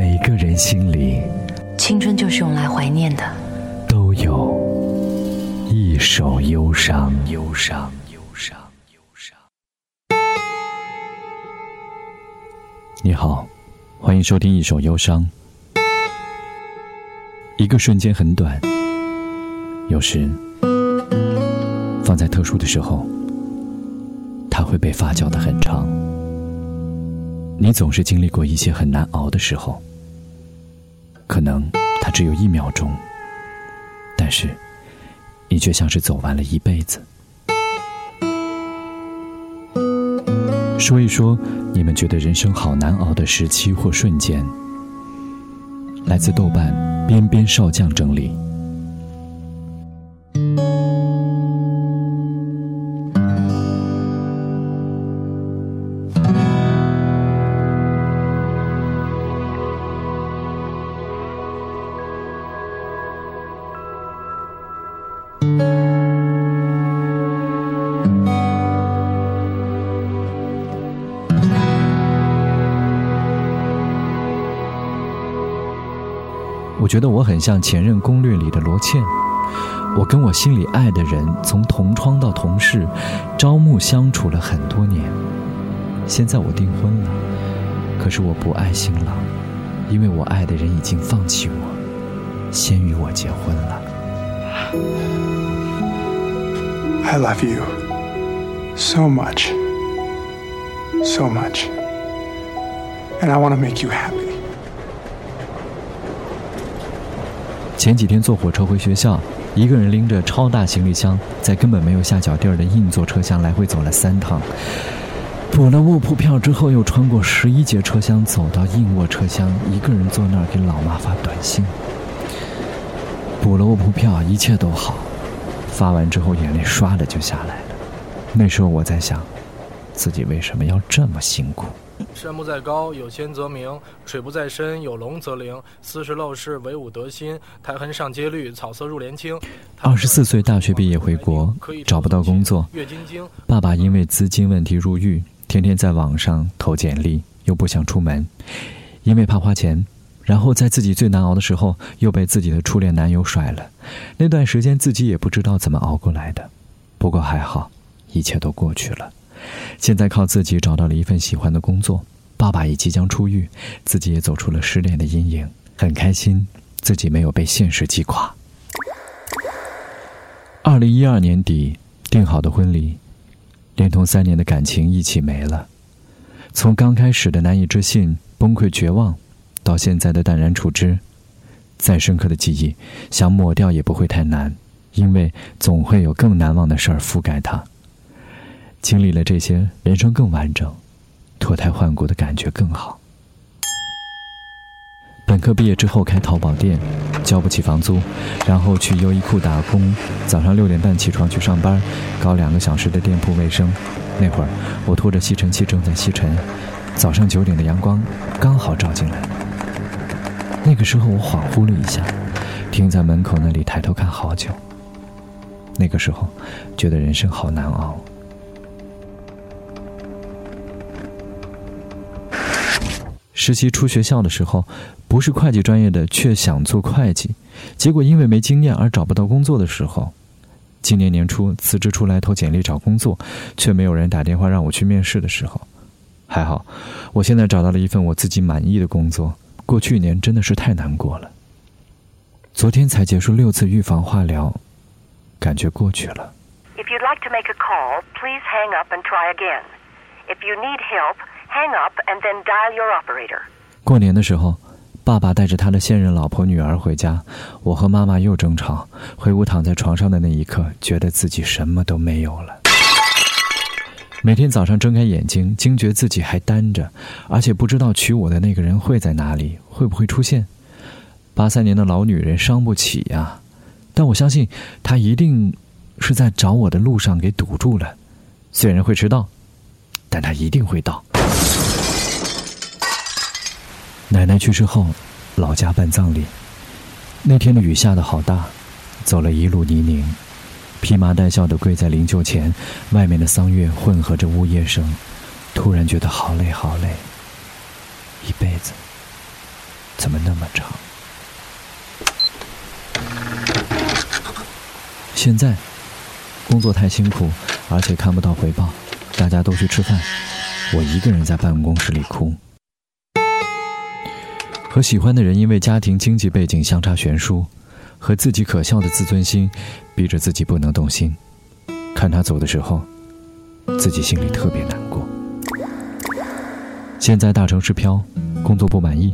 每个人心里，青春就是用来怀念的。都有一首忧伤，忧伤，忧伤，忧伤。你好，欢迎收听一首忧伤。一个瞬间很短，有时放在特殊的时候，它会被发酵的很长。你总是经历过一些很难熬的时候。可能它只有一秒钟，但是你却像是走完了一辈子。说一说你们觉得人生好难熬的时期或瞬间。来自豆瓣边边少将整理。觉得我很像《前任攻略》里的罗茜，我跟我心里爱的人从同窗到同事，朝暮相处了很多年。现在我订婚了，可是我不爱新郎，因为我爱的人已经放弃我，先与我结婚了。I love you so much, so much, and I want to make you happy. 前几天坐火车回学校，一个人拎着超大行李箱，在根本没有下脚地儿的硬座车厢来回走了三趟。补了卧铺票之后，又穿过十一节车厢走到硬卧车厢，一个人坐那儿给老妈发短信。补了卧铺票，一切都好。发完之后，眼泪唰的就下来了。那时候我在想，自己为什么要这么辛苦？山不在高，有仙则名；水不在深，有龙则灵。斯是陋室，惟吾德馨。苔痕上阶绿，草色入帘青。二十四岁大学毕业回国，找不到工作。岳晶晶爸爸因为资金问题入狱，天天在网上投简历，又不想出门，因为怕花钱。然后在自己最难熬的时候，又被自己的初恋男友甩了。那段时间自己也不知道怎么熬过来的，不过还好，一切都过去了。现在靠自己找到了一份喜欢的工作，爸爸也即将出狱，自己也走出了失恋的阴影，很开心自己没有被现实击垮。二零一二年底订好的婚礼，连同三年的感情一起没了。从刚开始的难以置信、崩溃绝望，到现在的淡然处之，再深刻的记忆，想抹掉也不会太难，因为总会有更难忘的事儿覆盖它。经历了这些，人生更完整，脱胎换骨的感觉更好。本科毕业之后开淘宝店，交不起房租，然后去优衣库打工，早上六点半起床去上班，搞两个小时的店铺卫生。那会儿我拖着吸尘器正在吸尘，早上九点的阳光刚好照进来。那个时候我恍惚了一下，停在门口那里抬头看好久。那个时候觉得人生好难熬。实习出学校的时候，不是会计专业的，却想做会计，结果因为没经验而找不到工作的时候，今年年初辞职出来投简历找工作，却没有人打电话让我去面试的时候，还好，我现在找到了一份我自己满意的工作。过去一年真的是太难过了。昨天才结束六次预防化疗，感觉过去了。If you'd like to make a call, please hang up and try again. If you need help. Hang up and then dial your operator. 过年的时候，爸爸带着他的现任老婆、女儿回家，我和妈妈又争吵。回屋躺在床上的那一刻，觉得自己什么都没有了。每天早上睁开眼睛，惊觉自己还单着，而且不知道娶我的那个人会在哪里，会不会出现。八三年的老女人伤不起呀。但我相信，她一定是在找我的路上给堵住了。虽然会迟到，但她一定会到。奶奶去世后，老家办葬礼。那天的雨下得好大，走了一路泥泞，披麻戴孝的跪在灵柩前，外面的桑乐混合着呜咽声，突然觉得好累好累。一辈子怎么那么长？现在工作太辛苦，而且看不到回报，大家都去吃饭，我一个人在办公室里哭。和喜欢的人因为家庭经济背景相差悬殊，和自己可笑的自尊心逼着自己不能动心。看他走的时候，自己心里特别难过。现在大城市漂，工作不满意，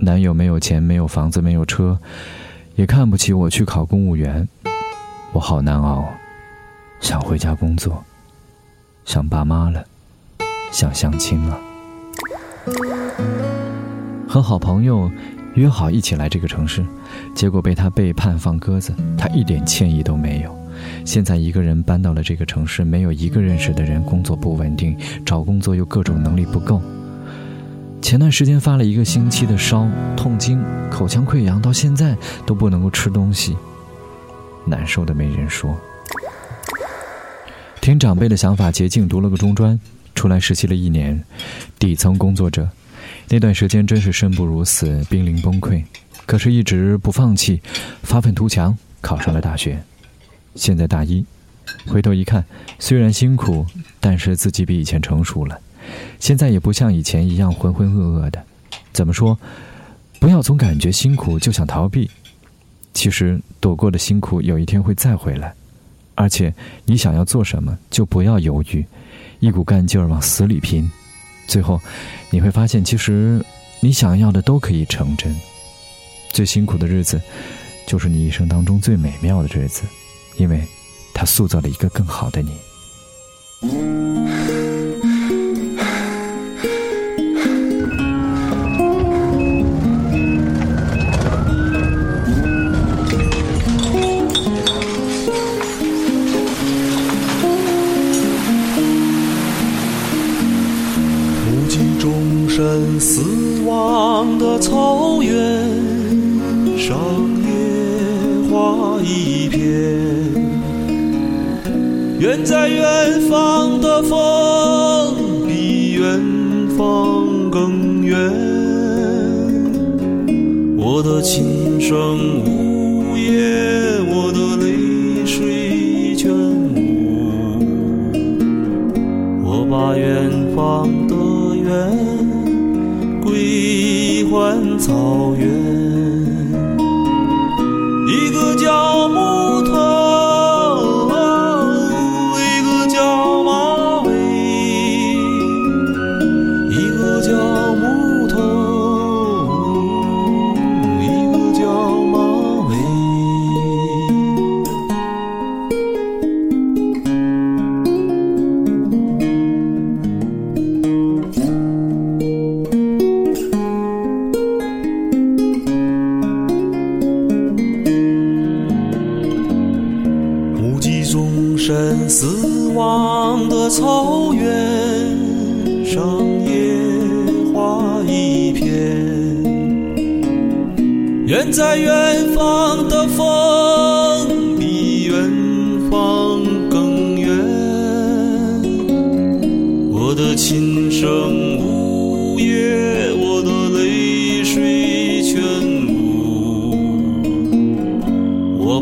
男友没有钱，没有房子，没有车，也看不起我去考公务员，我好难熬，想回家工作，想爸妈了，想相亲了。和好朋友约好一起来这个城市，结果被他背叛放鸽子，他一点歉意都没有。现在一个人搬到了这个城市，没有一个认识的人，工作不稳定，找工作又各种能力不够。前段时间发了一个星期的烧，痛经，口腔溃疡，到现在都不能够吃东西，难受的没人说。听长辈的想法，捷径读了个中专，出来实习了一年，底层工作者。那段时间真是生不如死，濒临崩溃，可是一直不放弃，发愤图强，考上了大学。现在大一，回头一看，虽然辛苦，但是自己比以前成熟了。现在也不像以前一样浑浑噩噩的。怎么说？不要总感觉辛苦就想逃避，其实躲过的辛苦有一天会再回来。而且你想要做什么，就不要犹豫，一股干劲儿往死里拼。最后，你会发现，其实你想要的都可以成真。最辛苦的日子，就是你一生当中最美妙的日子，因为它塑造了一个更好的你。一片。远在远方的风，比远方更远。我的琴声呜咽，我的泪水全无。我把远方的远。归还草原，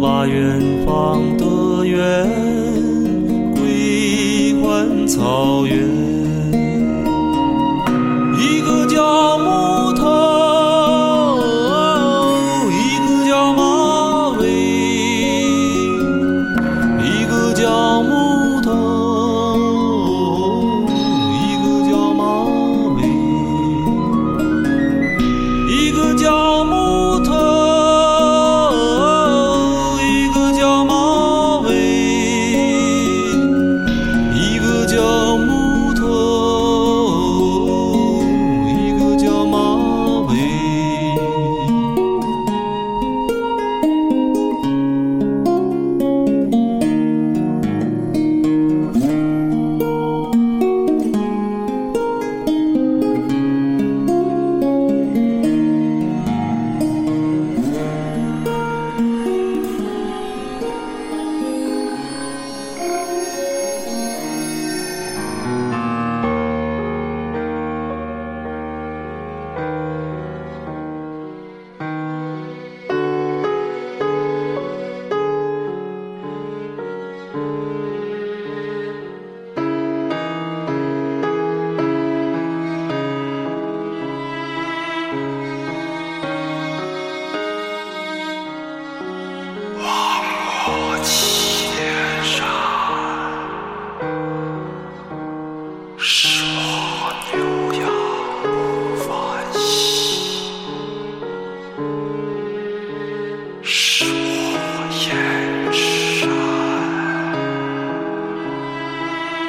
把远方的远归还。草原，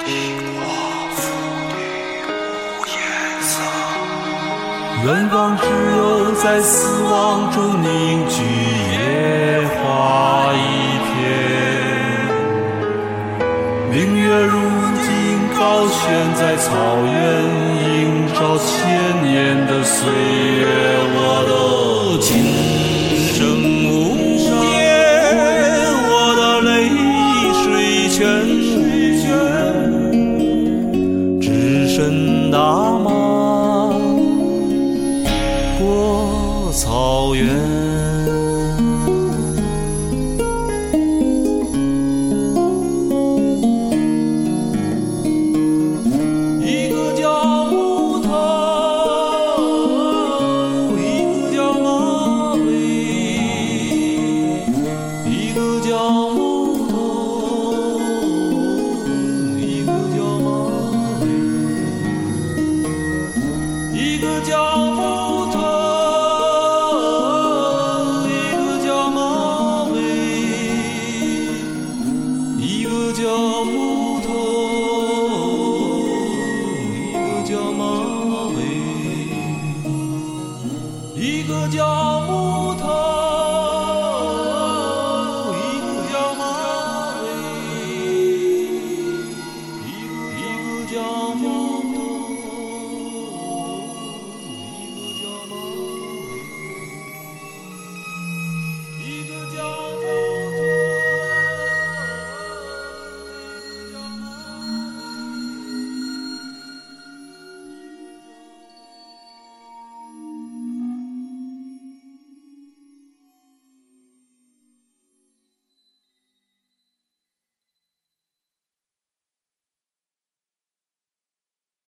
一花一无颜色，远方只有在死亡中凝聚野花一片。明月如今高悬在草原，映照千年的岁月，我都。叫木头，一个叫马尾，一个叫木头。